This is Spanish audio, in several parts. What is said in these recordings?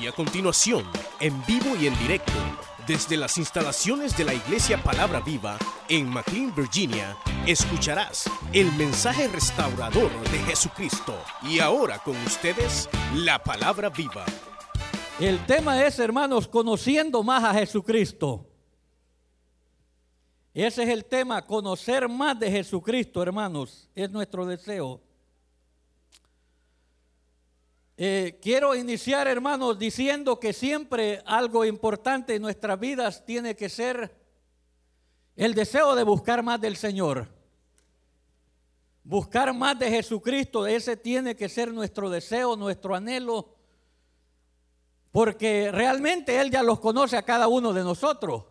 Y a continuación, en vivo y en directo, desde las instalaciones de la Iglesia Palabra Viva en McLean, Virginia, escucharás el mensaje restaurador de Jesucristo. Y ahora con ustedes, la Palabra Viva. El tema es, hermanos, conociendo más a Jesucristo. Ese es el tema, conocer más de Jesucristo, hermanos, es nuestro deseo. Eh, quiero iniciar, hermanos, diciendo que siempre algo importante en nuestras vidas tiene que ser el deseo de buscar más del Señor. Buscar más de Jesucristo, ese tiene que ser nuestro deseo, nuestro anhelo, porque realmente Él ya los conoce a cada uno de nosotros.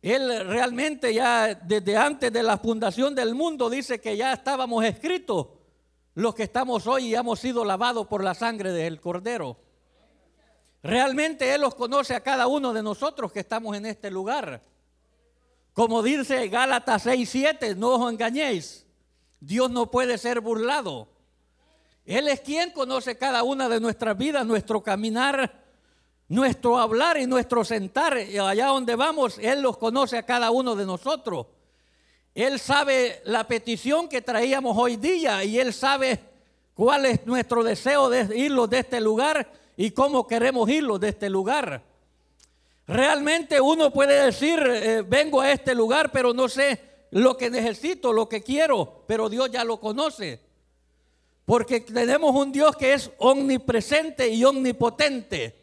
Él realmente ya desde antes de la fundación del mundo dice que ya estábamos escritos los que estamos hoy y hemos sido lavados por la sangre del Cordero. Realmente Él los conoce a cada uno de nosotros que estamos en este lugar. Como dice Gálatas 6:7, no os engañéis. Dios no puede ser burlado. Él es quien conoce cada una de nuestras vidas, nuestro caminar, nuestro hablar y nuestro sentar. Y allá donde vamos, Él los conoce a cada uno de nosotros. Él sabe la petición que traíamos hoy día y Él sabe cuál es nuestro deseo de irlos de este lugar y cómo queremos irlos de este lugar. Realmente uno puede decir, eh, vengo a este lugar, pero no sé lo que necesito, lo que quiero, pero Dios ya lo conoce. Porque tenemos un Dios que es omnipresente y omnipotente,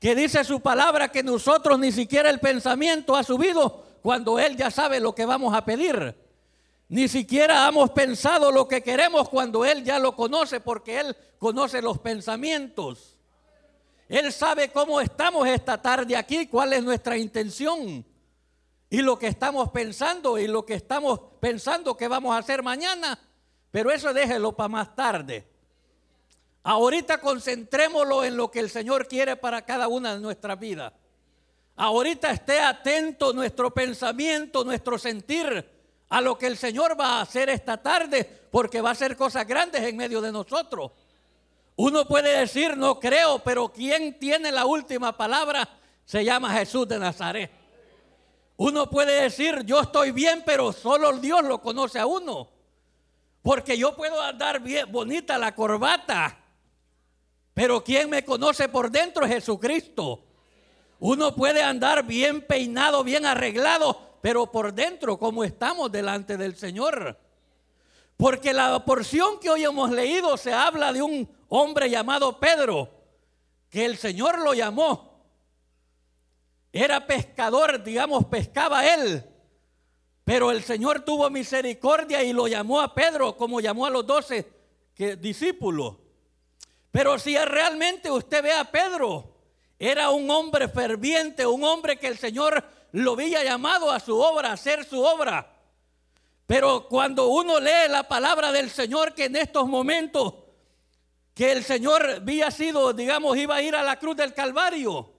que dice su palabra que nosotros ni siquiera el pensamiento ha subido cuando Él ya sabe lo que vamos a pedir. Ni siquiera hemos pensado lo que queremos cuando Él ya lo conoce, porque Él conoce los pensamientos. Él sabe cómo estamos esta tarde aquí, cuál es nuestra intención y lo que estamos pensando y lo que estamos pensando que vamos a hacer mañana. Pero eso déjelo para más tarde. Ahorita concentrémoslo en lo que el Señor quiere para cada una de nuestras vidas. Ahorita esté atento nuestro pensamiento, nuestro sentir a lo que el Señor va a hacer esta tarde, porque va a hacer cosas grandes en medio de nosotros. Uno puede decir, no creo, pero quien tiene la última palabra se llama Jesús de Nazaret. Uno puede decir, yo estoy bien, pero solo Dios lo conoce a uno. Porque yo puedo andar bien, bonita la corbata, pero quien me conoce por dentro es Jesucristo. Uno puede andar bien peinado, bien arreglado, pero por dentro, como estamos delante del Señor. Porque la porción que hoy hemos leído se habla de un hombre llamado Pedro, que el Señor lo llamó. Era pescador, digamos, pescaba él. Pero el Señor tuvo misericordia y lo llamó a Pedro como llamó a los doce discípulos. Pero si realmente usted ve a Pedro, era un hombre ferviente, un hombre que el Señor lo había llamado a su obra, a hacer su obra. Pero cuando uno lee la palabra del Señor que en estos momentos que el Señor había sido, digamos, iba a ir a la cruz del Calvario,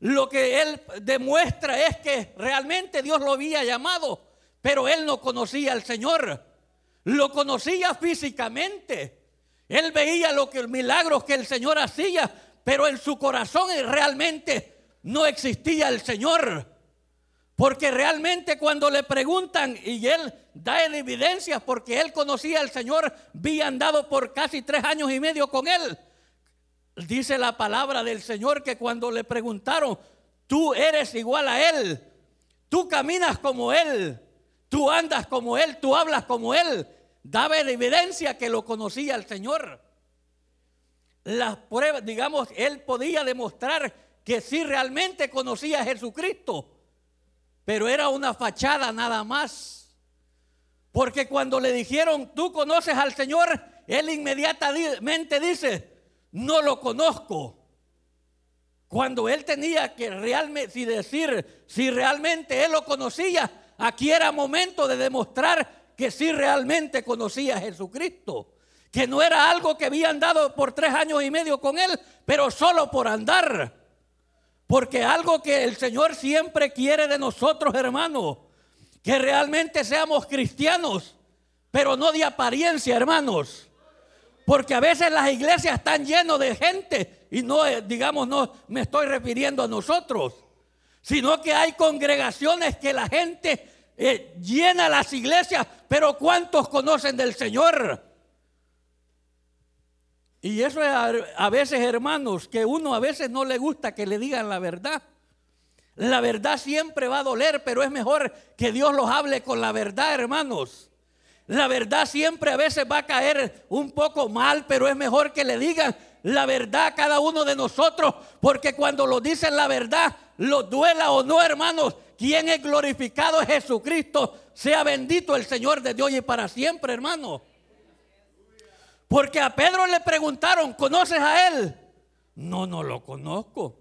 lo que él demuestra es que realmente Dios lo había llamado, pero él no conocía al Señor. Lo conocía físicamente. Él veía lo que milagros que el Señor hacía, pero en su corazón realmente no existía el Señor. Porque realmente cuando le preguntan y él da evidencias porque él conocía al Señor, había andado por casi tres años y medio con él. Dice la palabra del Señor que cuando le preguntaron, tú eres igual a él, tú caminas como él, tú andas como él, tú hablas como él, daba evidencia que lo conocía el Señor las pruebas, digamos, él podía demostrar que sí realmente conocía a Jesucristo, pero era una fachada nada más. Porque cuando le dijeron, tú conoces al Señor, él inmediatamente dice, no lo conozco. Cuando él tenía que realmente, si decir, si realmente él lo conocía, aquí era momento de demostrar que sí realmente conocía a Jesucristo que no era algo que habían dado por tres años y medio con él, pero solo por andar. Porque algo que el Señor siempre quiere de nosotros, hermanos, que realmente seamos cristianos, pero no de apariencia, hermanos. Porque a veces las iglesias están llenas de gente y no, eh, digamos, no me estoy refiriendo a nosotros, sino que hay congregaciones que la gente eh, llena las iglesias, pero ¿cuántos conocen del Señor? Y eso es a, veces, hermanos, que uno a veces no le gusta que le digan la verdad. La verdad siempre va a doler, pero es mejor que Dios los hable con la verdad, hermanos. La verdad siempre a veces va a caer un poco mal, pero es mejor que le digan la verdad a cada uno de nosotros, porque cuando lo dicen la verdad, lo duela o no, hermanos, quien es glorificado es Jesucristo. Sea bendito el Señor de Dios y para siempre, hermano. Porque a Pedro le preguntaron, ¿conoces a él? No, no lo conozco.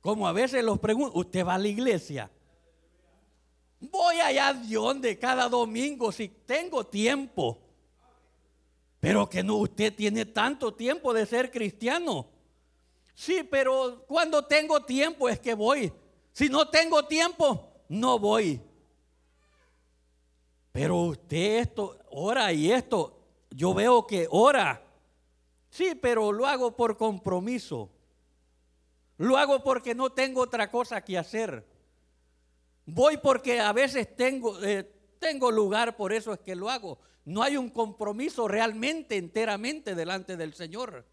Como a veces los preguntan, ¿usted va a la iglesia? Voy allá de donde cada domingo si tengo tiempo. Pero que no, usted tiene tanto tiempo de ser cristiano. Sí, pero cuando tengo tiempo es que voy. Si no tengo tiempo, no voy. Pero usted esto, ora y esto, yo veo que ora. Sí, pero lo hago por compromiso. Lo hago porque no tengo otra cosa que hacer. Voy porque a veces tengo, eh, tengo lugar, por eso es que lo hago. No hay un compromiso realmente, enteramente delante del Señor.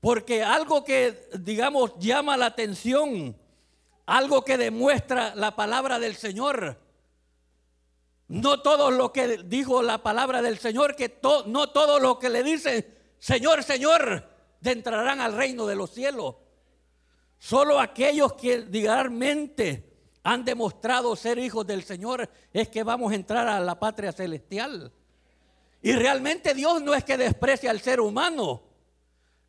Porque algo que, digamos, llama la atención, algo que demuestra la palabra del Señor, no todo lo que dijo la palabra del Señor, que no todo lo que le dicen, Señor, Señor, entrarán al reino de los cielos. Solo aquellos que realmente han demostrado ser hijos del Señor, es que vamos a entrar a la patria celestial. Y realmente Dios no es que desprecia al ser humano.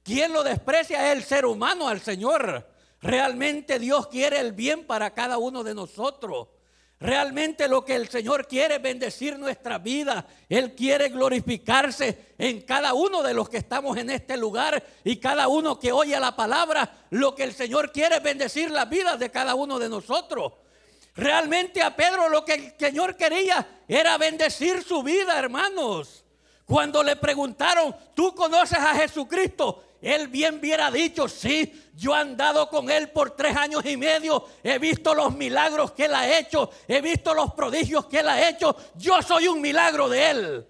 Quien lo desprecia es el ser humano al Señor. Realmente Dios quiere el bien para cada uno de nosotros. Realmente lo que el Señor quiere es bendecir nuestra vida. Él quiere glorificarse en cada uno de los que estamos en este lugar y cada uno que oye la palabra. Lo que el Señor quiere es bendecir la vida de cada uno de nosotros. Realmente a Pedro lo que el Señor quería era bendecir su vida, hermanos. Cuando le preguntaron, ¿tú conoces a Jesucristo? Él bien hubiera dicho, sí, yo he andado con Él por tres años y medio, he visto los milagros que Él ha hecho, he visto los prodigios que Él ha hecho, yo soy un milagro de Él.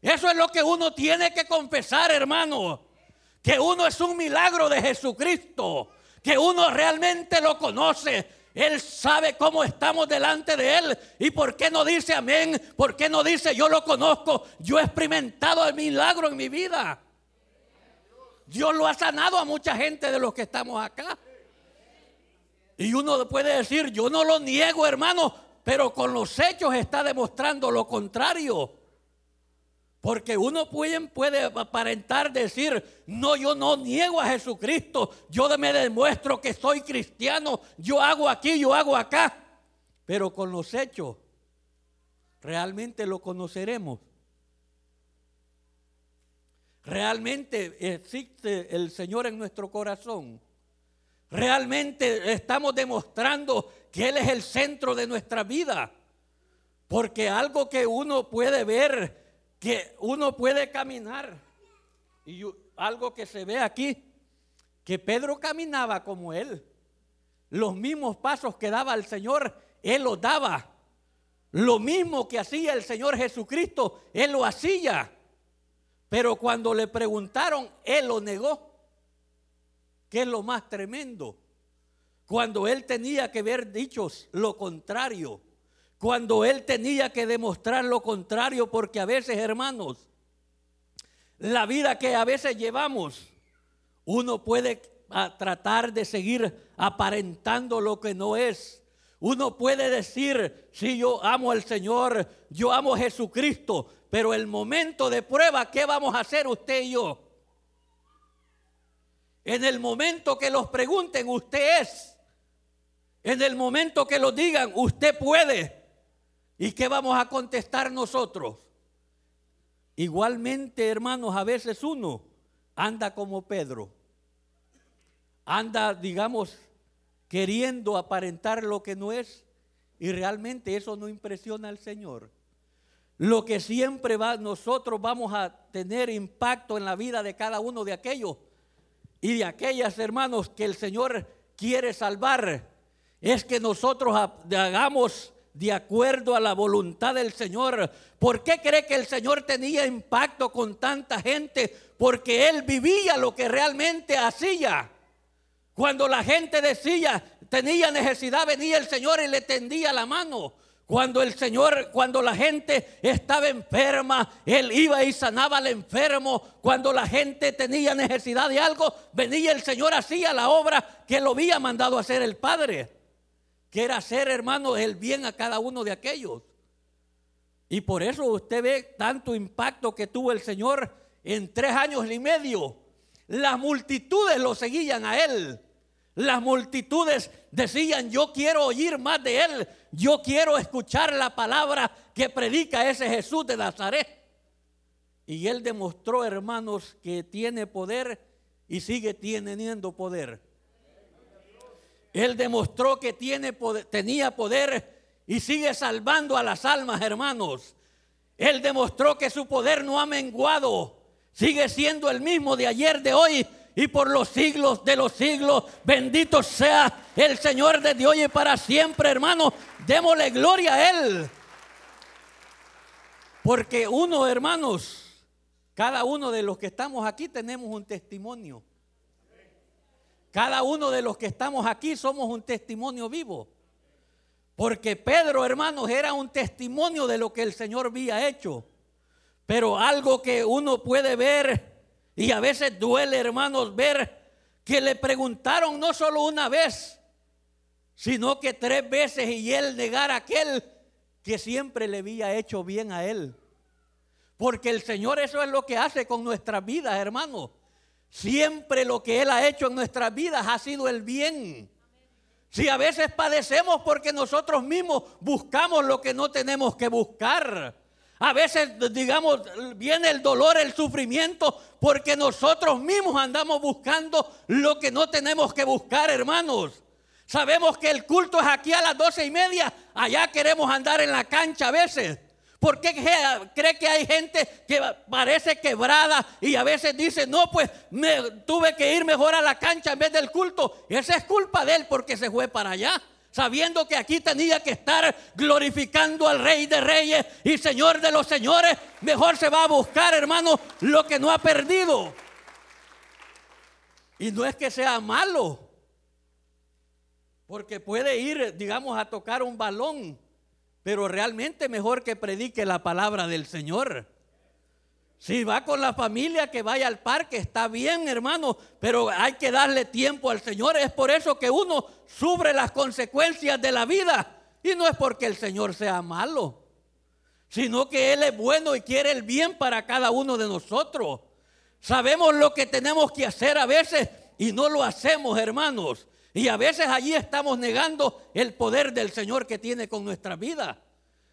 Eso es lo que uno tiene que confesar, hermano, que uno es un milagro de Jesucristo, que uno realmente lo conoce, él sabe cómo estamos delante de Él. ¿Y por qué no dice amén? ¿Por qué no dice yo lo conozco? Yo he experimentado el milagro en mi vida. Dios lo ha sanado a mucha gente de los que estamos acá. Y uno puede decir, yo no lo niego hermano, pero con los hechos está demostrando lo contrario. Porque uno puede, puede, aparentar decir, no, yo no niego a Jesucristo, yo me demuestro que soy cristiano, yo hago aquí, yo hago acá. Pero con los hechos, realmente lo conoceremos. Realmente existe el Señor en nuestro corazón. Realmente estamos demostrando que Él es el centro de nuestra vida. Porque algo que uno puede ver que uno puede caminar. Y algo que se ve aquí, que Pedro caminaba como él. Los mismos pasos que daba el Señor, él los daba. Lo mismo que hacía el Señor Jesucristo, él lo hacía. Pero cuando le preguntaron, él lo negó. Que es lo más tremendo. Cuando él tenía que ver dichos lo contrario cuando él tenía que demostrar lo contrario, porque a veces, hermanos, la vida que a veces llevamos, uno puede tratar de seguir aparentando lo que no es. Uno puede decir, si yo amo al Señor, yo amo a Jesucristo, pero el momento de prueba, ¿qué vamos a hacer usted y yo? En el momento que los pregunten, usted es. En el momento que lo digan, usted puede. ¿Y qué vamos a contestar nosotros? Igualmente, hermanos, a veces uno anda como Pedro. Anda, digamos, queriendo aparentar lo que no es y realmente eso no impresiona al Señor. lo que siempre va, nosotros vamos a tener impacto en la vida de cada uno de aquellos y de aquellas hermanos que el Señor quiere salvar, es que nosotros hagamos de acuerdo a la voluntad del Señor. ¿Por qué cree que el Señor tenía impacto con tanta gente? Porque Él vivía lo que realmente hacía. Cuando la gente decía, tenía necesidad, venía el Señor y le tendía la mano. Cuando el Señor, cuando la gente estaba enferma, Él iba y sanaba al enfermo. Cuando la gente tenía necesidad de algo, venía el Señor, hacía la obra que lo había mandado a hacer el Padre que era hacer, hermano, el bien a cada uno de aquellos. Y por eso usted ve tanto impacto que tuvo el Señor en tres años y medio. Las multitudes lo seguían a Él. Las multitudes decían, yo quiero oír más de Él. Yo quiero escuchar la palabra que predica ese Jesús de Nazaret. Y Él demostró, hermanos, que tiene poder y sigue teniendo poder. Él demostró que tiene tenía poder y sigue salvando a las almas, hermanos. Él demostró que su poder no ha menguado. Sigue siendo el mismo de ayer, de hoy y por los siglos de los siglos. Bendito sea el Señor desde hoy y para siempre, hermano. Démosle gloria a Él. Porque uno, hermanos, cada uno de los que estamos aquí tenemos un testimonio. Cada uno de los que estamos aquí somos un testimonio vivo. Porque Pedro, hermanos, era un testimonio de lo que el Señor había hecho. Pero algo que uno puede ver y a veces duele, hermanos, ver que le preguntaron no solo una vez, sino que tres veces y él negar a aquel que siempre le había hecho bien a él. Porque el Señor eso es lo que hace con nuestras vidas, hermanos. Siempre lo que Él ha hecho en nuestras vidas ha sido el bien. Si a veces padecemos porque nosotros mismos buscamos lo que no tenemos que buscar. A veces, digamos, viene el dolor, el sufrimiento, porque nosotros mismos andamos buscando lo que no tenemos que buscar, hermanos. Sabemos que el culto es aquí a las doce y media, allá queremos andar en la cancha a veces. ¿Por qué cree que hay gente que parece quebrada y a veces dice, no, pues me tuve que ir mejor a la cancha en vez del culto? Esa es culpa de él porque se fue para allá. Sabiendo que aquí tenía que estar glorificando al Rey de Reyes y Señor de los Señores, mejor se va a buscar, hermano, lo que no ha perdido. Y no es que sea malo, porque puede ir, digamos, a tocar un balón pero realmente mejor que predique la palabra del Señor. Si va con la familia, que vaya al parque, está bien, hermano, pero hay que darle tiempo al Señor. Es por eso que uno sufre las consecuencias de la vida. Y no es porque el Señor sea malo, sino que Él es bueno y quiere el bien para cada uno de nosotros. Sabemos lo que tenemos que hacer a veces y no lo hacemos, hermanos. Y a veces allí estamos negando el poder del Señor que tiene con nuestra vida.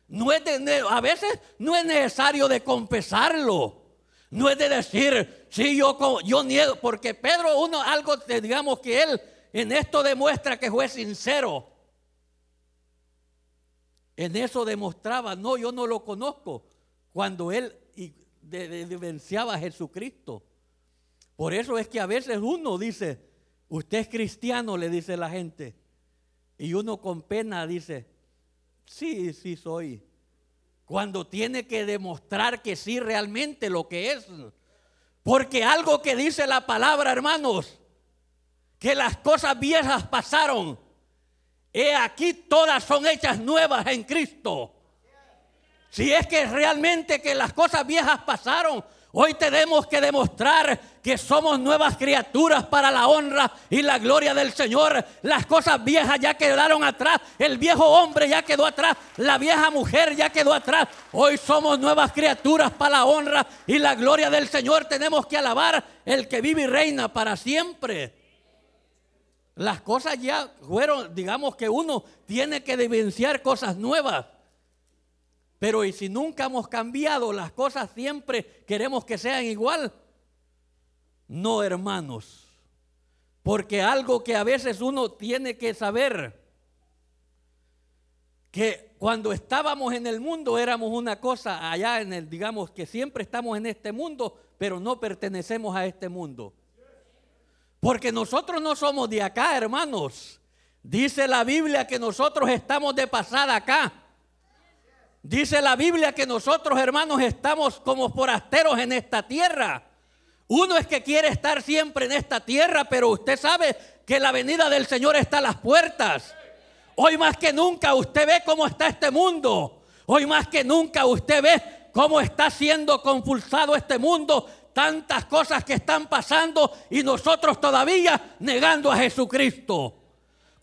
No es a veces no es necesario de confesarlo. No es de decir, sí, yo, yo niego, porque Pedro, uno, algo, digamos que él en esto demuestra que fue sincero. En eso demostraba, no, yo no lo conozco, cuando él vivenciaba a Jesucristo. Por eso es que a veces uno dice, Usted es cristiano, le dice la gente. Y uno con pena dice, sí, sí soy. Cuando tiene que demostrar que sí realmente lo que es. Porque algo que dice la palabra, hermanos, que las cosas viejas pasaron. He aquí todas son hechas nuevas en Cristo. Si es que realmente que las cosas viejas pasaron, Hoy tenemos que demostrar que somos nuevas criaturas para la honra y la gloria del Señor. Las cosas viejas ya quedaron atrás. El viejo hombre ya quedó atrás. La vieja mujer ya quedó atrás. Hoy somos nuevas criaturas para la honra y la gloria del Señor. Tenemos que alabar el que vive y reina para siempre. Las cosas ya fueron, digamos que uno tiene que evidenciar cosas nuevas. Pero ¿y si nunca hemos cambiado las cosas siempre queremos que sean igual? No, hermanos. Porque algo que a veces uno tiene que saber, que cuando estábamos en el mundo éramos una cosa allá en el, digamos que siempre estamos en este mundo, pero no pertenecemos a este mundo. Porque nosotros no somos de acá, hermanos. Dice la Biblia que nosotros estamos de pasada acá. Dice la Biblia que nosotros, hermanos, estamos como forasteros en esta tierra. Uno es que quiere estar siempre en esta tierra, pero usted sabe que la venida del Señor está a las puertas. Hoy más que nunca usted ve cómo está este mundo. Hoy más que nunca usted ve cómo está siendo compulsado este mundo. Tantas cosas que están pasando y nosotros todavía negando a Jesucristo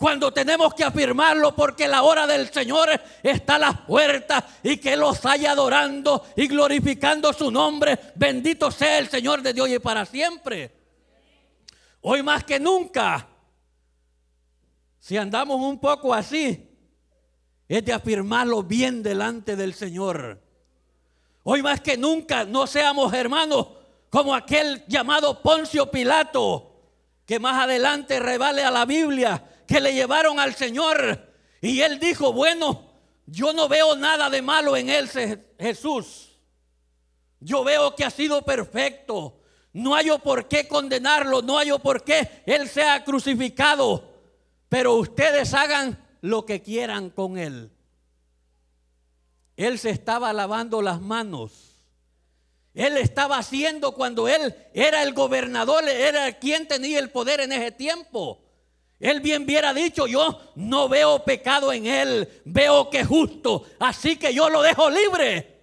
cuando tenemos que afirmarlo porque la hora del Señor está a las puertas y que los haya adorando y glorificando su nombre. Bendito sea el Señor de Dios y para siempre. Hoy más que nunca, si andamos un poco así, es de afirmarlo bien delante del Señor. Hoy más que nunca no seamos hermanos como aquel llamado Poncio Pilato, que más adelante revale a la Biblia que le llevaron al Señor. Y él dijo, bueno, yo no veo nada de malo en él, Jesús. Yo veo que ha sido perfecto. No hay por qué condenarlo, no hay por qué él sea crucificado. Pero ustedes hagan lo que quieran con él. Él se estaba lavando las manos. Él estaba haciendo cuando él era el gobernador, era quien tenía el poder en ese tiempo. Él bien hubiera dicho, yo no veo pecado en él, veo que es justo, así que yo lo dejo libre.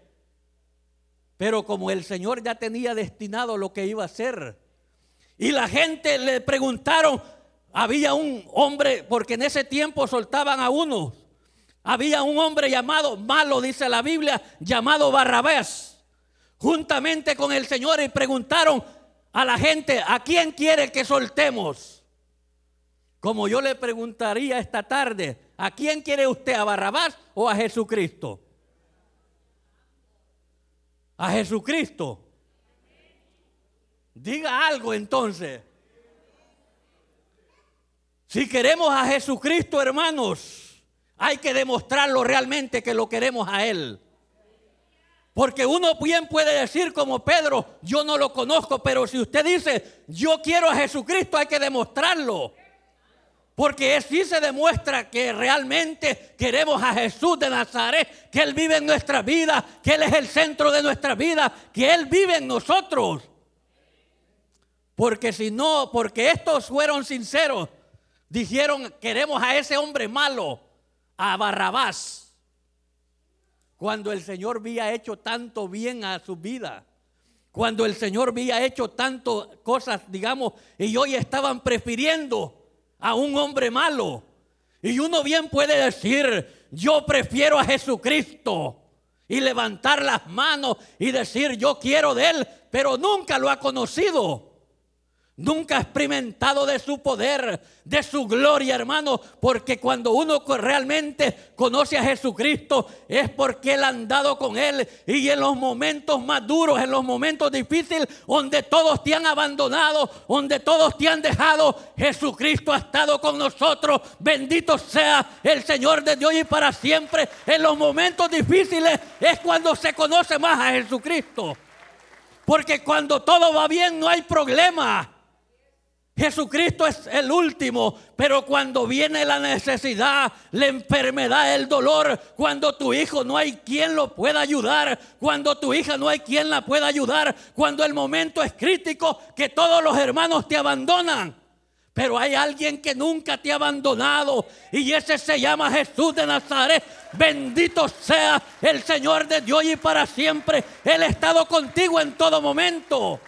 Pero como el Señor ya tenía destinado lo que iba a hacer, y la gente le preguntaron, había un hombre, porque en ese tiempo soltaban a uno, había un hombre llamado, malo dice la Biblia, llamado Barrabés, juntamente con el Señor y preguntaron a la gente, ¿a quién quiere que soltemos? Como yo le preguntaría esta tarde, ¿a quién quiere usted, a Barrabás o a Jesucristo? A Jesucristo. Diga algo entonces. Si queremos a Jesucristo, hermanos, hay que demostrarlo realmente que lo queremos a Él. Porque uno bien puede decir como Pedro, yo no lo conozco, pero si usted dice, yo quiero a Jesucristo, hay que demostrarlo. Porque así se demuestra que realmente queremos a Jesús de Nazaret, que Él vive en nuestra vida, que Él es el centro de nuestra vida, que Él vive en nosotros. Porque si no, porque estos fueron sinceros, dijeron, queremos a ese hombre malo, a Barrabás, cuando el Señor había hecho tanto bien a su vida. Cuando el Señor había hecho tantas cosas, digamos, y hoy estaban prefiriendo a un hombre malo. Y uno bien puede decir, yo prefiero a Jesucristo. Y levantar las manos y decir, yo quiero de Él, pero nunca lo ha conocido. Nunca ha experimentado de su poder, de su gloria, hermano, porque cuando uno realmente conoce a Jesucristo es porque Él ha andado con Él y en los momentos más duros, en los momentos difíciles, donde todos te han abandonado, donde todos te han dejado, Jesucristo ha estado con nosotros. Bendito sea el Señor de Dios y para siempre. En los momentos difíciles es cuando se conoce más a Jesucristo. Porque cuando todo va bien no hay problema. Jesucristo es el último, pero cuando viene la necesidad, la enfermedad, el dolor, cuando tu hijo no hay quien lo pueda ayudar, cuando tu hija no hay quien la pueda ayudar, cuando el momento es crítico, que todos los hermanos te abandonan. Pero hay alguien que nunca te ha abandonado y ese se llama Jesús de Nazaret. Bendito sea el Señor de Dios y para siempre. Él ha estado contigo en todo momento.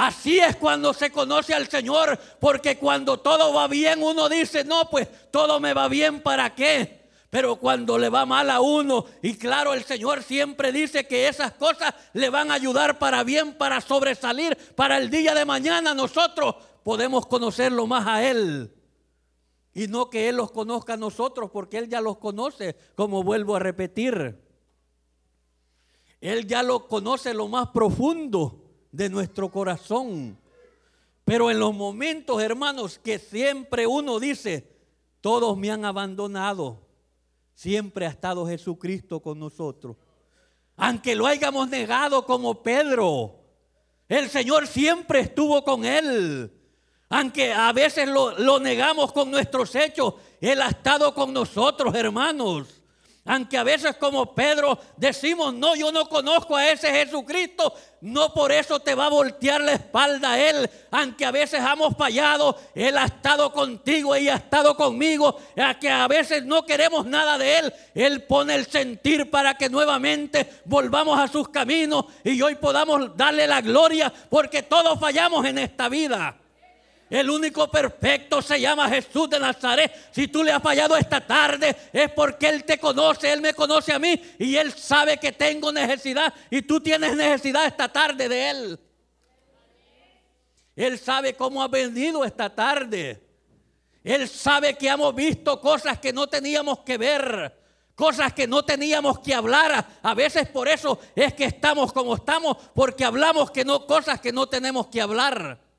Así es cuando se conoce al Señor, porque cuando todo va bien uno dice, no, pues todo me va bien, ¿para qué? Pero cuando le va mal a uno, y claro, el Señor siempre dice que esas cosas le van a ayudar para bien, para sobresalir, para el día de mañana nosotros podemos conocerlo más a Él. Y no que Él los conozca a nosotros, porque Él ya los conoce, como vuelvo a repetir. Él ya lo conoce lo más profundo de nuestro corazón. Pero en los momentos, hermanos, que siempre uno dice, todos me han abandonado, siempre ha estado Jesucristo con nosotros. Aunque lo hayamos negado como Pedro, el Señor siempre estuvo con él. Aunque a veces lo, lo negamos con nuestros hechos, Él ha estado con nosotros, hermanos. Aunque a veces como Pedro decimos, no, yo no conozco a ese Jesucristo, no por eso te va a voltear la espalda a Él. Aunque a veces hemos fallado, Él ha estado contigo y ha estado conmigo. A que a veces no queremos nada de Él, Él pone el sentir para que nuevamente volvamos a sus caminos y hoy podamos darle la gloria porque todos fallamos en esta vida. El único perfecto se llama Jesús de Nazaret. Si tú le has fallado esta tarde es porque Él te conoce, Él me conoce a mí y Él sabe que tengo necesidad y tú tienes necesidad esta tarde de Él. Él sabe cómo ha venido esta tarde. Él sabe que hemos visto cosas que no teníamos que ver, cosas que no teníamos que hablar. A veces por eso es que estamos como estamos, porque hablamos que no cosas que no tenemos que hablar.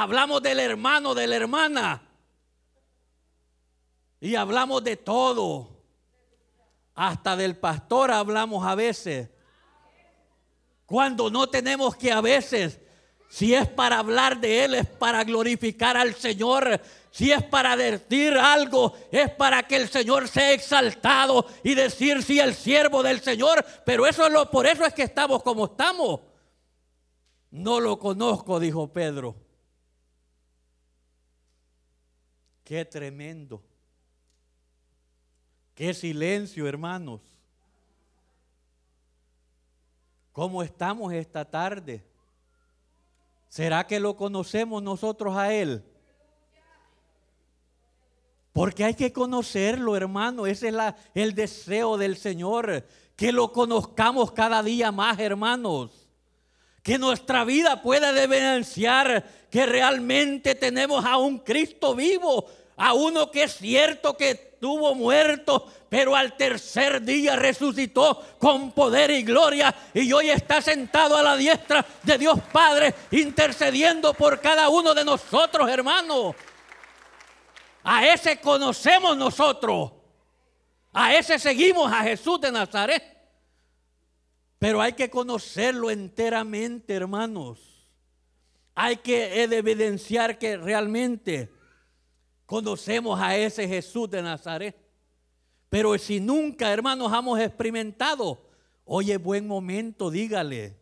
Hablamos del hermano, de la hermana. Y hablamos de todo. Hasta del pastor hablamos a veces. Cuando no tenemos que a veces, si es para hablar de Él, es para glorificar al Señor. Si es para decir algo, es para que el Señor sea exaltado y decir si el siervo del Señor. Pero eso es lo, por eso es que estamos como estamos. No lo conozco, dijo Pedro. Qué tremendo. Qué silencio, hermanos. ¿Cómo estamos esta tarde? ¿Será que lo conocemos nosotros a Él? Porque hay que conocerlo, hermano. Ese es el deseo del Señor. Que lo conozcamos cada día más, hermanos. Que nuestra vida pueda evidenciar que realmente tenemos a un Cristo vivo a uno que es cierto que estuvo muerto, pero al tercer día resucitó con poder y gloria y hoy está sentado a la diestra de Dios Padre intercediendo por cada uno de nosotros, hermanos. A ese conocemos nosotros. A ese seguimos a Jesús de Nazaret. Pero hay que conocerlo enteramente, hermanos. Hay que evidenciar que realmente Conocemos a ese Jesús de Nazaret. Pero si nunca, hermanos, hemos experimentado, oye, buen momento, dígale,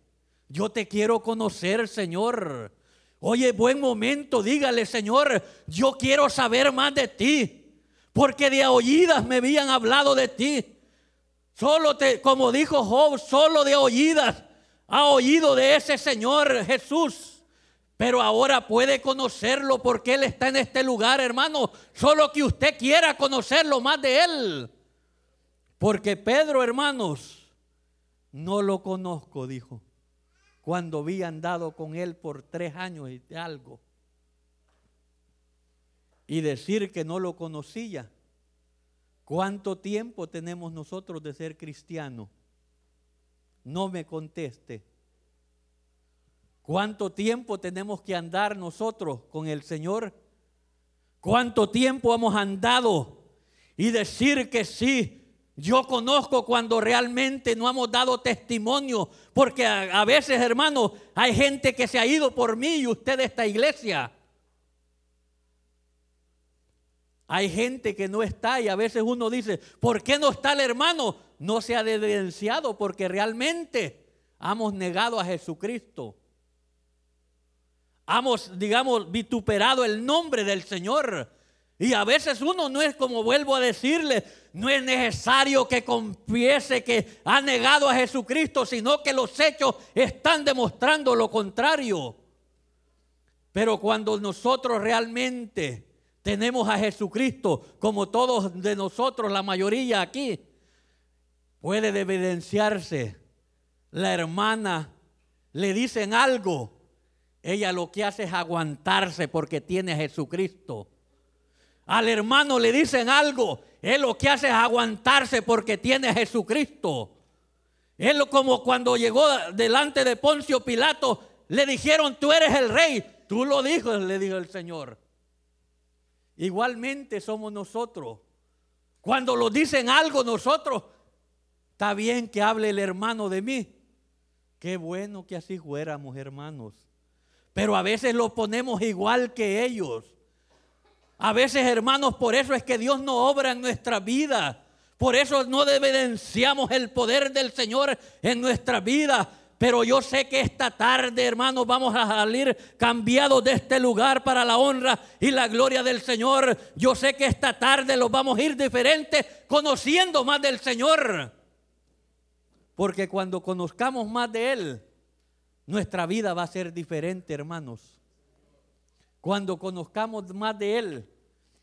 yo te quiero conocer, Señor. Oye, buen momento, dígale, Señor, yo quiero saber más de ti, porque de oídas me habían hablado de ti. Solo te, como dijo Job, solo de oídas ha oído de ese Señor Jesús. Pero ahora puede conocerlo porque Él está en este lugar, hermano. Solo que usted quiera conocerlo más de Él. Porque Pedro, hermanos, no lo conozco, dijo. Cuando vi andado con Él por tres años y algo. Y decir que no lo conocía. ¿Cuánto tiempo tenemos nosotros de ser cristianos? No me conteste. ¿Cuánto tiempo tenemos que andar nosotros con el Señor? ¿Cuánto tiempo hemos andado y decir que sí? Yo conozco cuando realmente no hemos dado testimonio, porque a, veces, hermano, hay gente que se ha ido por mí y usted de esta iglesia. Hay gente que no está y a veces uno dice, ¿por qué no está el hermano? No se ha evidenciado porque realmente hemos negado a Jesucristo hemos, digamos, vituperado el nombre del Señor. Y a veces uno no es como vuelvo a decirle, no es necesario que confiese que ha negado a Jesucristo, sino que los hechos están demostrando lo contrario. Pero cuando nosotros realmente tenemos a Jesucristo, como todos de nosotros, la mayoría aquí, puede evidenciarse. La hermana le dicen algo ella lo que hace es aguantarse porque tiene a Jesucristo. Al hermano le dicen algo, él lo que hace es aguantarse porque tiene a Jesucristo. Él como cuando llegó delante de Poncio Pilato, le dijeron, tú eres el rey. Tú lo dijo, le dijo el Señor. Igualmente somos nosotros. Cuando lo dicen algo nosotros, está bien que hable el hermano de mí. Qué bueno que así fuéramos, hermanos. Pero a veces lo ponemos igual que ellos. A veces, hermanos, por eso es que Dios no obra en nuestra vida. Por eso no evidenciamos el poder del Señor en nuestra vida. Pero yo sé que esta tarde, hermanos, vamos a salir cambiados de este lugar para la honra y la gloria del Señor. Yo sé que esta tarde los vamos a ir diferentes, conociendo más del Señor. Porque cuando conozcamos más de Él, nuestra vida va a ser diferente, hermanos. Cuando conozcamos más de Él,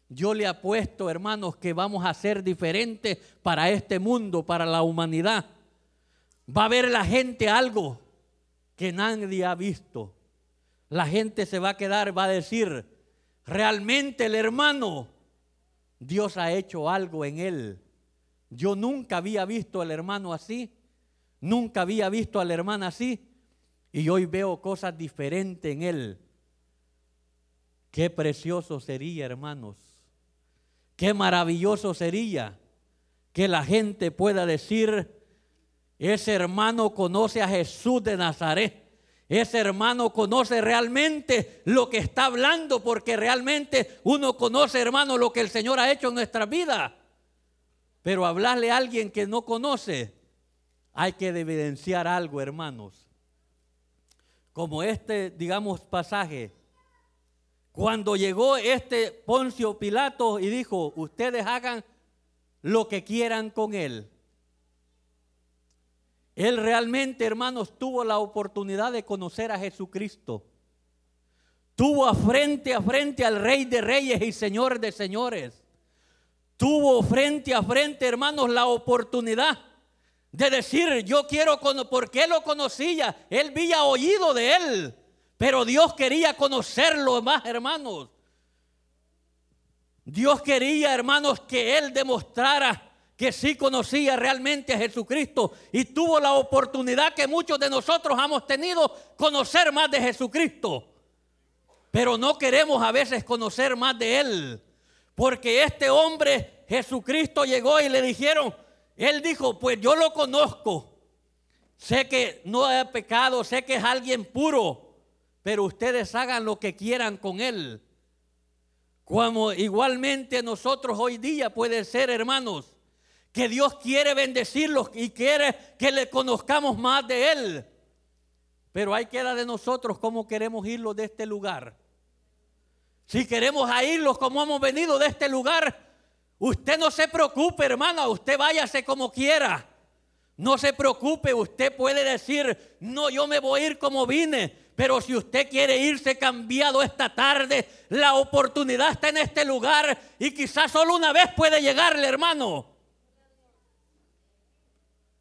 yo le apuesto, hermanos, que vamos a ser diferentes para este mundo, para la humanidad. Va a ver la gente algo que nadie ha visto. La gente se va a quedar, va a decir, realmente el hermano, Dios ha hecho algo en él. Yo nunca había visto al hermano así, nunca había visto a la hermana así, y hoy veo cosas diferentes en él. Qué precioso sería, hermanos. Qué maravilloso sería que la gente pueda decir, ese hermano conoce a Jesús de Nazaret. Ese hermano conoce realmente lo que está hablando porque realmente uno conoce, hermano, lo que el Señor ha hecho en nuestra vida. Pero hablarle a alguien que no conoce, hay que evidenciar algo, hermanos. Como este, digamos, pasaje. Cuando llegó este Poncio Pilato y dijo, ustedes hagan lo que quieran con él. Él realmente, hermanos, tuvo la oportunidad de conocer a Jesucristo. Tuvo frente a frente al Rey de Reyes y Señor de Señores. Tuvo frente a frente, hermanos, la oportunidad de decir, yo quiero, porque lo conocía, él había oído de él, pero Dios quería conocerlo más, hermanos. Dios quería, hermanos, que él demostrara que sí conocía realmente a Jesucristo y tuvo la oportunidad que muchos de nosotros hemos tenido conocer más de Jesucristo. Pero no queremos a veces conocer más de Él. Porque este hombre, Jesucristo, llegó y le dijeron, Él dijo, pues yo lo conozco. Sé que no ha pecado, sé que es alguien puro, pero ustedes hagan lo que quieran con Él. Como igualmente nosotros hoy día puede ser, hermanos, que Dios quiere bendecirlos y quiere que le conozcamos más de Él. Pero hay queda de nosotros cómo queremos irlos de este lugar. Si queremos irlos como hemos venido de este lugar, usted no se preocupe, hermana, usted váyase como quiera. No se preocupe, usted puede decir, no, yo me voy a ir como vine. Pero si usted quiere irse cambiado esta tarde, la oportunidad está en este lugar y quizás solo una vez puede llegarle, hermano.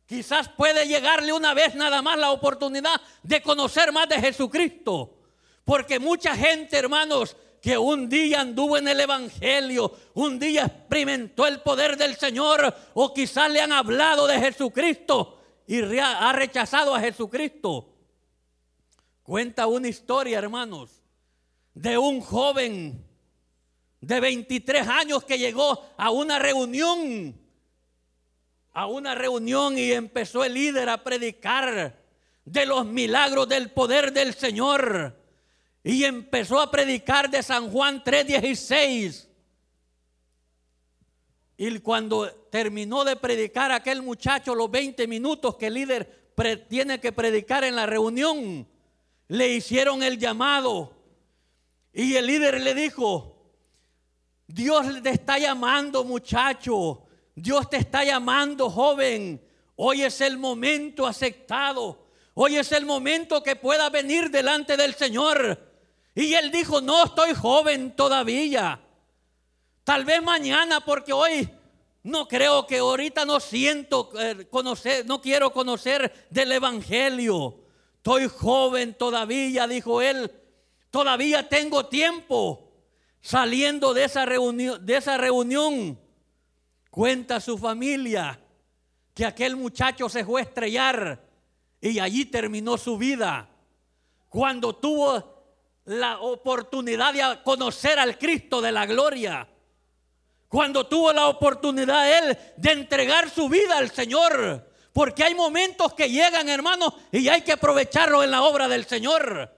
Quizás puede llegarle una vez nada más la oportunidad de conocer más de Jesucristo. Porque mucha gente, hermanos, que un día anduvo en el Evangelio, un día experimentó el poder del Señor, o quizás le han hablado de Jesucristo y ha rechazado a Jesucristo. Cuenta una historia, hermanos, de un joven de 23 años que llegó a una reunión a una reunión y empezó el líder a predicar de los milagros del poder del Señor. Y empezó a predicar de San Juan 3:16. Y cuando terminó de predicar aquel muchacho los 20 minutos que el líder tiene que predicar en la reunión, le hicieron el llamado. Y el líder le dijo, Dios te está llamando muchacho. Dios te está llamando, joven. Hoy es el momento aceptado. Hoy es el momento que pueda venir delante del Señor. Y él dijo, no estoy joven todavía. Tal vez mañana, porque hoy no creo que ahorita no siento eh, conocer, no quiero conocer del Evangelio. Estoy joven todavía, dijo él. Todavía tengo tiempo saliendo de esa reunión. De esa reunión Cuenta su familia que aquel muchacho se fue a estrellar y allí terminó su vida. Cuando tuvo la oportunidad de conocer al Cristo de la gloria. cuando tuvo la oportunidad él de entregar su vida al Señor. Porque hay momentos que llegan, hermanos, y hay que aprovecharlo en la obra del Señor.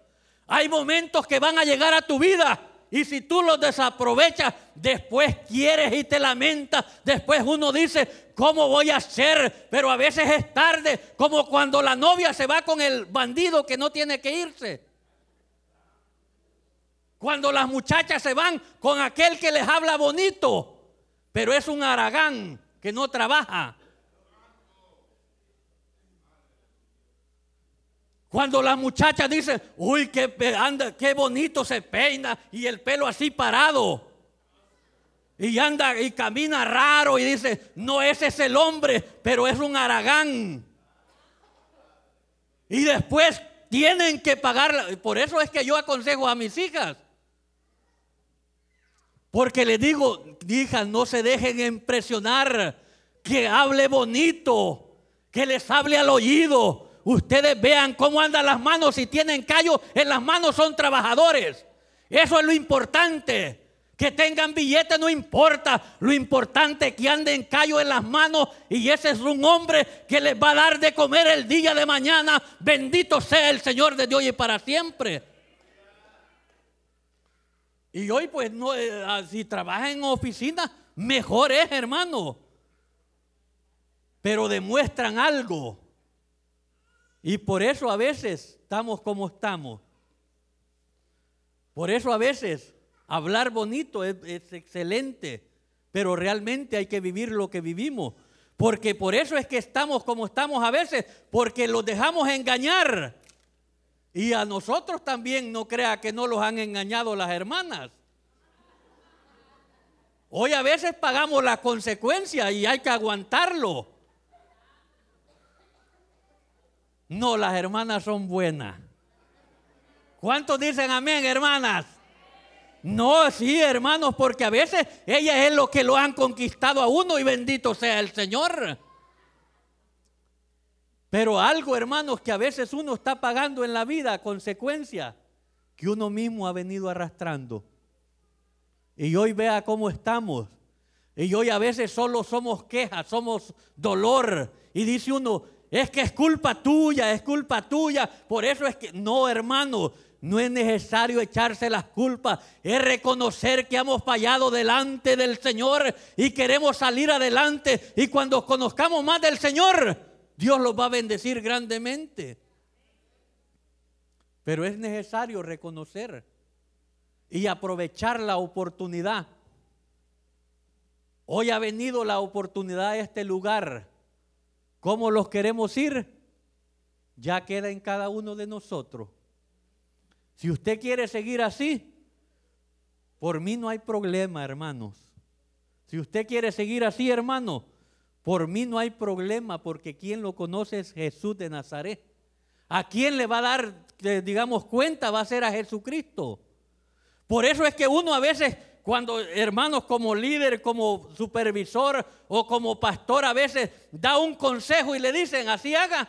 Hay momentos que van a llegar a tu vida y si tú los desaprovechas, después quieres y te lamentas. Después uno dice, ¿cómo voy a hacer? Pero a veces es tarde, como cuando la novia se va con el bandido que no tiene que irse. Cuando las muchachas se van con aquel que les habla bonito, pero es un aragán que no trabaja. Cuando la muchacha dice, uy, qué, anda, qué bonito se peina y el pelo así parado. Y anda y camina raro y dice, no ese es el hombre, pero es un aragán. Y después tienen que pagar. Por eso es que yo aconsejo a mis hijas. Porque les digo, hijas, no se dejen impresionar, que hable bonito, que les hable al oído, Ustedes vean cómo andan las manos. Si tienen callo en las manos son trabajadores. Eso es lo importante. Que tengan billete no importa. Lo importante es que anden callo en las manos. Y ese es un hombre que les va a dar de comer el día de mañana. Bendito sea el Señor de Dios y para siempre. Y hoy pues no, eh, ah, si trabaja en oficina, mejor es hermano. Pero demuestran algo. Y por eso a veces estamos como estamos. Por eso a veces hablar bonito es, excelente, pero realmente hay que vivir lo que vivimos. Porque por eso es que estamos como estamos a veces, porque los dejamos engañar. Y a nosotros también no crea que no los han engañado las hermanas. Hoy a veces pagamos la consecuencia y hay que aguantarlo. No, las hermanas son buenas. ¿Cuántos dicen amén, hermanas? No, sí, hermanos, porque a veces ellas es lo que lo han conquistado a uno y bendito sea el Señor. Pero algo, hermanos, que a veces uno está pagando en la vida, consecuencia que uno mismo ha venido arrastrando. Y hoy vea cómo estamos. Y hoy a veces solo somos quejas, somos dolor. Y dice uno, es que es culpa tuya, es culpa tuya. Por eso es que, no, hermano, no es necesario echarse las culpas. Es reconocer que hemos fallado delante del Señor y queremos salir adelante. Y cuando conozcamos más del Señor, Dios los va a bendecir grandemente. Pero es necesario reconocer y aprovechar la oportunidad. Hoy ha venido la oportunidad a este lugar ¿Cómo los queremos ir? Ya queda en cada uno de nosotros. Si usted quiere seguir así, por mí no hay problema, hermanos. Si usted quiere seguir así, hermano, por mí no hay problema, porque quien lo conoce es Jesús de Nazaret. ¿A quién le va a dar, eh, digamos, cuenta? Va a ser a Jesucristo. Por eso es que uno a veces cuando hermanos como líder, como supervisor o como pastor a veces da un consejo y le dicen, así haga,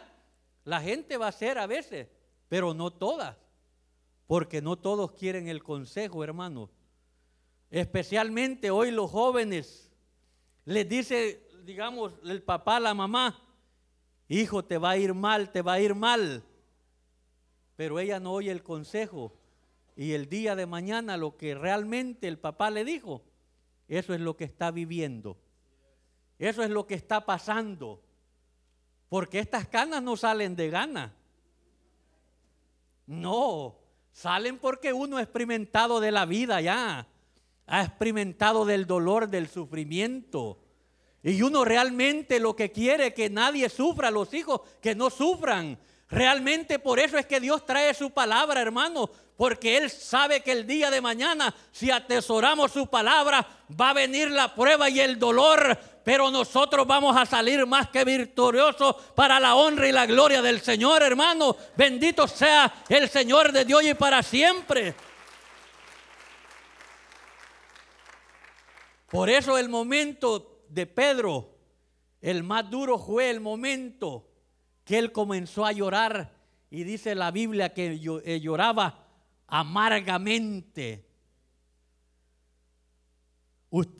la gente va a hacer a veces, pero no todas, porque no todos quieren el consejo, hermanos. Especialmente hoy los jóvenes les dice, digamos, el papá, la mamá, hijo, te va a ir mal, te va a ir mal. Pero ella no oye el consejo y el día de mañana lo que realmente el papá le dijo, eso es lo que está viviendo. Eso es lo que está pasando. Porque estas canas no salen de gana. No, salen porque uno ha experimentado de la vida ya. Ha experimentado del dolor, del sufrimiento. Y uno realmente lo que quiere es que nadie sufra, los hijos que no sufran. Realmente por eso es que Dios trae su palabra, hermano, porque Él sabe que el día de mañana, si atesoramos su palabra, va a venir la prueba y el dolor, pero nosotros vamos a salir más que victoriosos para la honra y la gloria del Señor, hermano. Bendito sea el Señor de Dios y para siempre. Por eso el momento de Pedro, el más duro fue el momento que él comenzó a llorar y dice la Biblia que eh, lloraba amargamente.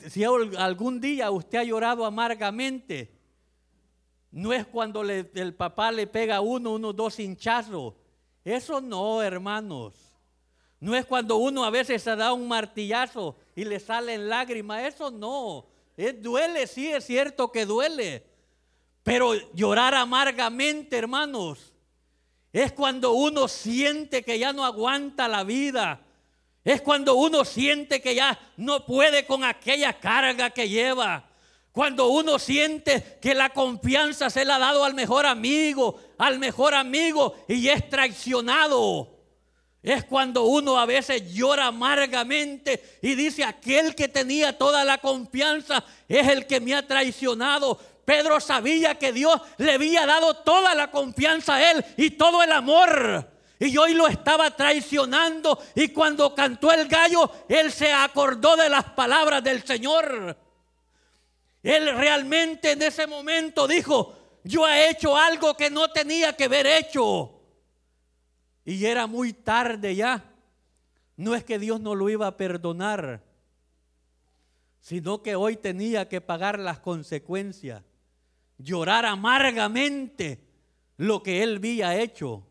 si algún día usted ha llorado amargamente, no es cuando el papá le pega uno, uno, dos hinchazos. Eso no, hermanos. No es cuando uno a veces se da un martillazo y le salen lágrimas. Eso no. Es, duele, sí, es cierto que duele. Pero llorar amargamente, hermanos, es cuando uno siente que ya no aguanta la vida. Es cuando uno siente que ya no puede con aquella carga que lleva. Cuando uno siente que la confianza se le ha dado al mejor amigo, al mejor amigo y es traicionado. Es cuando uno a veces llora amargamente y dice, aquel que tenía toda la confianza es el que me ha traicionado. Pedro sabía que Dios le había dado toda la confianza a él y todo el amor. Y hoy lo estaba traicionando. Y cuando cantó el gallo, él se acordó de las palabras del Señor. Él realmente en ese momento dijo, yo he hecho algo que no tenía que haber hecho. Y era muy tarde ya. No es que Dios no lo iba a perdonar, sino que hoy tenía que pagar las consecuencias. Llorar amargamente lo que él había hecho.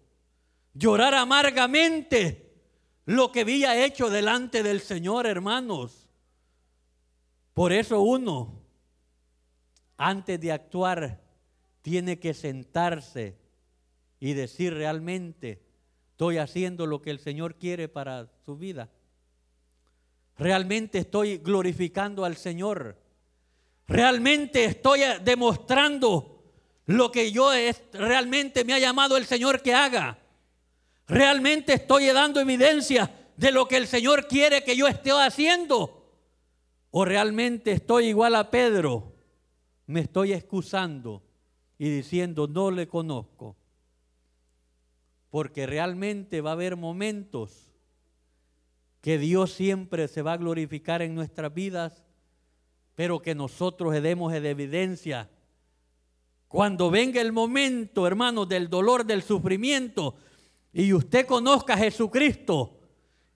Llorar amargamente lo que había hecho delante del Señor, hermanos. Por eso uno antes de actuar, tiene que sentarse y decir realmente, estoy haciendo lo que el Señor quiere para su vida. Realmente estoy glorificando al Señor. Realmente estoy demostrando lo que yo realmente me ha llamado el Señor que haga. Realmente estoy dando evidencia de lo que el Señor quiere que yo esté haciendo. O realmente estoy igual a Pedro me estoy excusando y diciendo no le conozco. Porque realmente va a haber momentos que Dios siempre se va a glorificar en nuestras vidas, pero que nosotros demos de evidencia. Cuando venga el momento, hermanos, del dolor, del sufrimiento, y usted conozca a Jesucristo,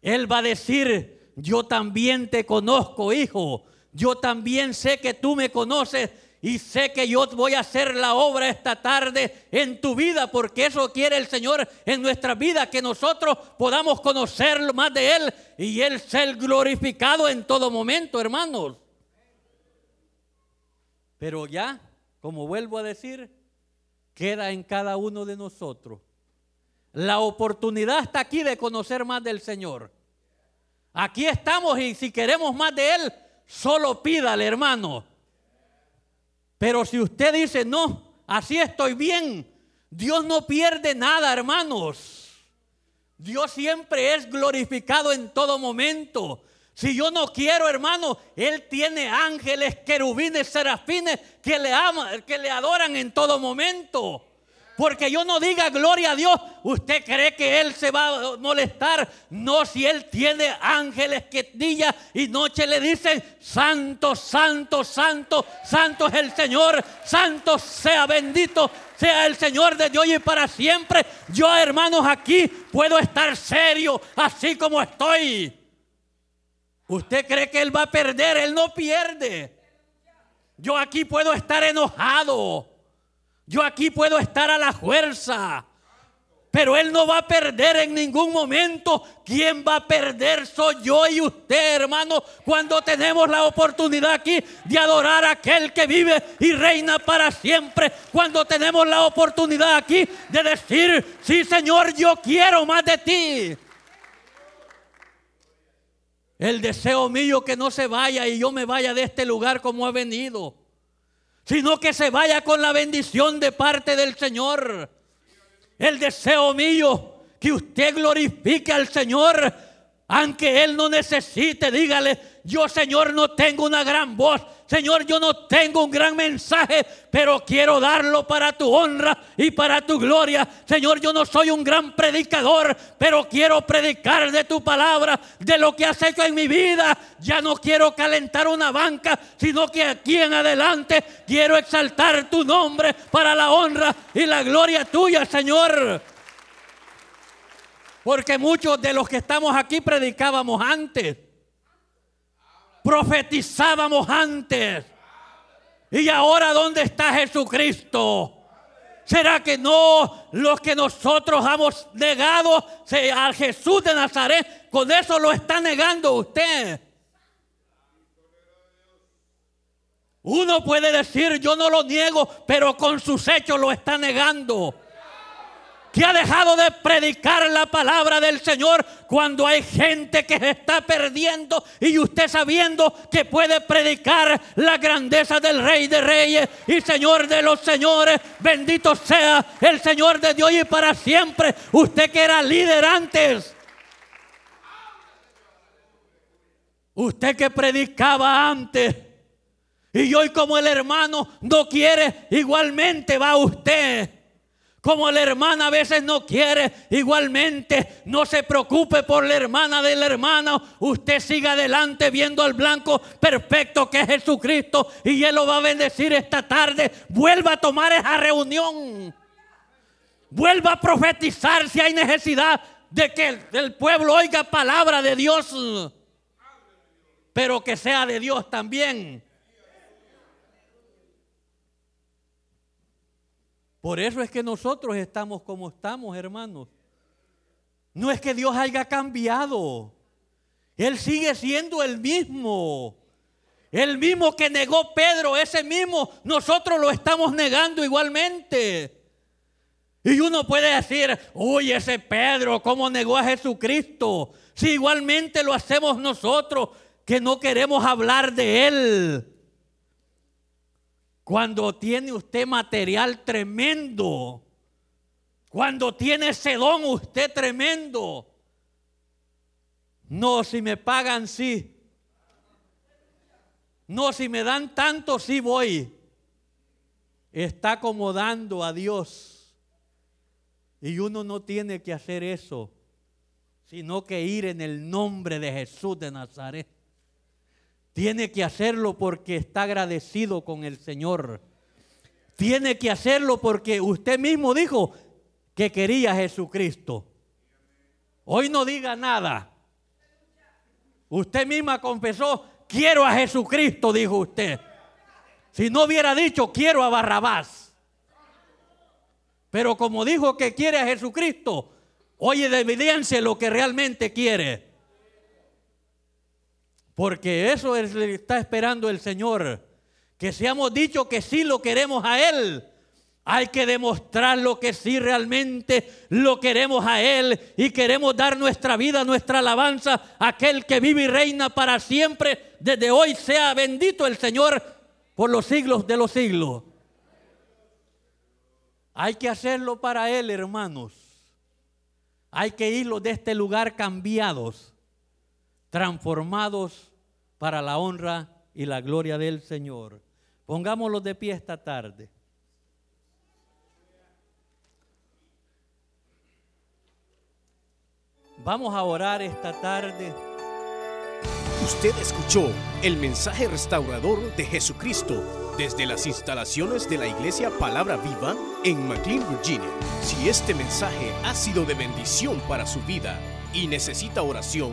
Él va a decir, yo también te conozco, hijo, yo también sé que tú me conoces y sé que yo voy a hacer la obra esta tarde en tu vida, porque eso quiere el Señor en nuestra vida, que nosotros podamos conocer más de Él y Él ser glorificado en todo momento, hermanos. Pero ya, como vuelvo a decir, queda en cada uno de nosotros. La oportunidad está aquí de conocer más del Señor. Aquí estamos y si queremos más de Él, solo pídale, hermano. Pero si usted dice, no, así estoy bien, Dios no pierde nada, hermanos. Dios siempre es glorificado en todo momento. Si yo no quiero, hermano, Él tiene ángeles, querubines, serafines que le aman, que le adoran en todo momento porque yo no diga gloria a Dios, ¿usted cree que Él se va a molestar? No, si Él tiene ángeles que día y noche le dicen, santo, santo, santo, santo es el Señor, santo sea bendito, sea el Señor de hoy y para siempre. Yo, hermanos, aquí puedo estar serio, así como estoy. ¿Usted cree que Él va a perder? Él no pierde. Yo aquí puedo estar enojado. Yo aquí puedo estar a la fuerza. Pero Él no va a perder en ningún momento. ¿Quién va a perder? Soy yo y usted, hermano, cuando tenemos la oportunidad aquí de adorar a aquel que vive y reina para siempre. Cuando tenemos la oportunidad aquí de decir, sí Señor, yo quiero más de ti. El deseo mío que no se vaya y yo me vaya de este lugar como ha venido sino que se vaya con la bendición de parte del Señor. El deseo mío, que usted glorifique al Señor, aunque Él no necesite, dígale, yo Señor no tengo una gran voz, Señor, yo no tengo un gran mensaje, pero quiero darlo para tu honra y para tu gloria. Señor, yo no soy un gran predicador, pero quiero predicar de tu palabra, de lo que has hecho en mi vida. Ya no quiero calentar una banca, sino que aquí en adelante quiero exaltar tu nombre para la honra y la gloria tuya, Señor. Porque muchos de los que estamos aquí predicábamos antes. Profetizábamos antes. Y ahora, ¿dónde está Jesucristo? ¿Será que no los que nosotros hemos negado a Jesús de Nazaret, con eso lo está negando usted? Uno puede decir, yo no lo niego, pero con sus hechos lo está negando que ha dejado de predicar la palabra del Señor cuando hay gente que se está perdiendo y usted sabiendo que puede predicar la grandeza del Rey de Reyes y Señor de los Señores. Bendito sea el Señor de Dios y para siempre. Usted que era líder antes. Usted que predicaba antes. Y hoy como el hermano no quiere, igualmente va usted como la hermana a veces no quiere, igualmente no se preocupe por la hermana de la hermana. Usted siga adelante viendo al blanco perfecto que es Jesucristo y Él lo va a bendecir esta tarde. Vuelva a tomar esa reunión. Vuelva a profetizar si hay necesidad de que el pueblo oiga palabra de Dios, pero que sea de Dios también. Por eso es que nosotros estamos como estamos, hermanos. No es que Dios haya cambiado. Él sigue siendo el mismo. El mismo que negó Pedro, ese mismo, nosotros lo estamos negando igualmente. Y uno puede decir, uy, ese Pedro, ¿cómo negó a Jesucristo? Si igualmente lo hacemos nosotros, que no queremos hablar de Él. Cuando tiene usted material tremendo. Cuando tiene ese don usted tremendo. No, si me pagan, sí. No, si me dan tanto, sí voy. Está acomodando a Dios. Y uno no tiene que hacer eso, sino que ir en el nombre de Jesús de Nazaret. Tiene que hacerlo porque está agradecido con el Señor. Tiene que hacerlo porque usted mismo dijo que quería a Jesucristo. Hoy no diga nada. Usted misma confesó, quiero a Jesucristo, dijo usted. Si no hubiera dicho, quiero a Barrabás. Pero como dijo que quiere a Jesucristo, oye de evidencia lo que realmente quiere. Porque eso que está esperando el Señor. Que seamos dicho que sí lo queremos a Él. Hay que demostrar lo que sí realmente lo queremos a Él y queremos dar nuestra vida, nuestra alabanza a aquel que vive y reina para siempre. Desde hoy sea bendito el Señor por los siglos de los siglos. Hay que hacerlo para Él, hermanos. Hay que irlo de este lugar cambiados, transformados para la honra y la gloria del Señor. Pongámoslo de pie esta tarde. Vamos a orar esta tarde. Usted escuchó el mensaje restaurador de Jesucristo desde las instalaciones de la iglesia Palabra Viva en McLean, Virginia. Si este mensaje ha sido de bendición para su vida y necesita oración,